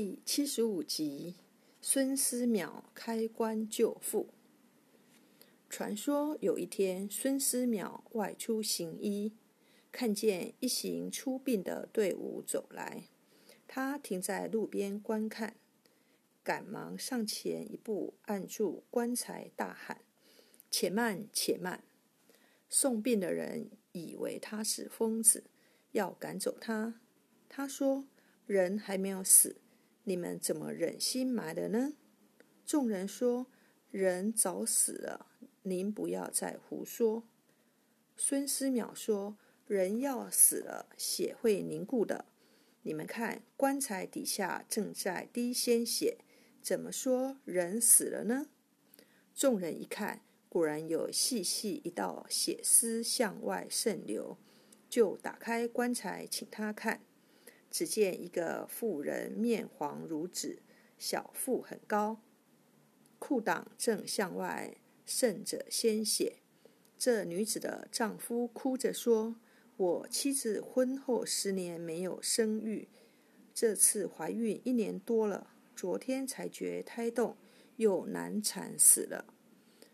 第七十五集，孙思邈开棺救父。传说有一天，孙思邈外出行医，看见一行出殡的队伍走来，他停在路边观看，赶忙上前一步，按住棺材，大喊：“且慢，且慢！”送殡的人以为他是疯子，要赶走他。他说：“人还没有死。”你们怎么忍心埋了呢？众人说：“人早死了，您不要再胡说。”孙思邈说：“人要死了，血会凝固的。你们看，棺材底下正在滴鲜血，怎么说人死了呢？”众人一看，果然有细细一道血丝向外渗流，就打开棺材，请他看。只见一个妇人面黄如纸，小腹很高，裤裆正向外渗着鲜血。这女子的丈夫哭着说：“我妻子婚后十年没有生育，这次怀孕一年多了，昨天才觉胎动，又难产死了。”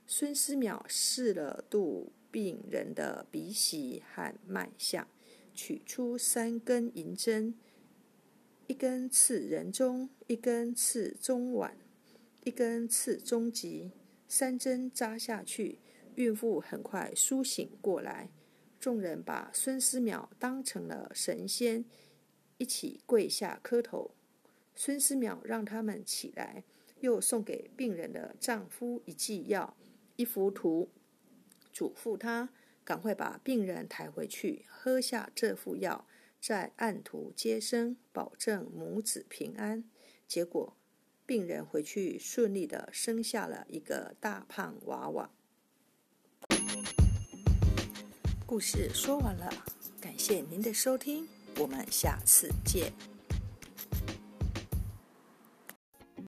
孙思邈试了度病人的鼻息和脉象。取出三根银针，一根刺人中，一根刺中脘，一根刺中极。三针扎下去，孕妇很快苏醒过来。众人把孙思邈当成了神仙，一起跪下磕头。孙思邈让他们起来，又送给病人的丈夫一剂药，一幅图，嘱咐他。赶快把病人抬回去，喝下这副药，再按图接生，保证母子平安。结果，病人回去顺利的生下了一个大胖娃娃。故事说完了，感谢您的收听，我们下次见。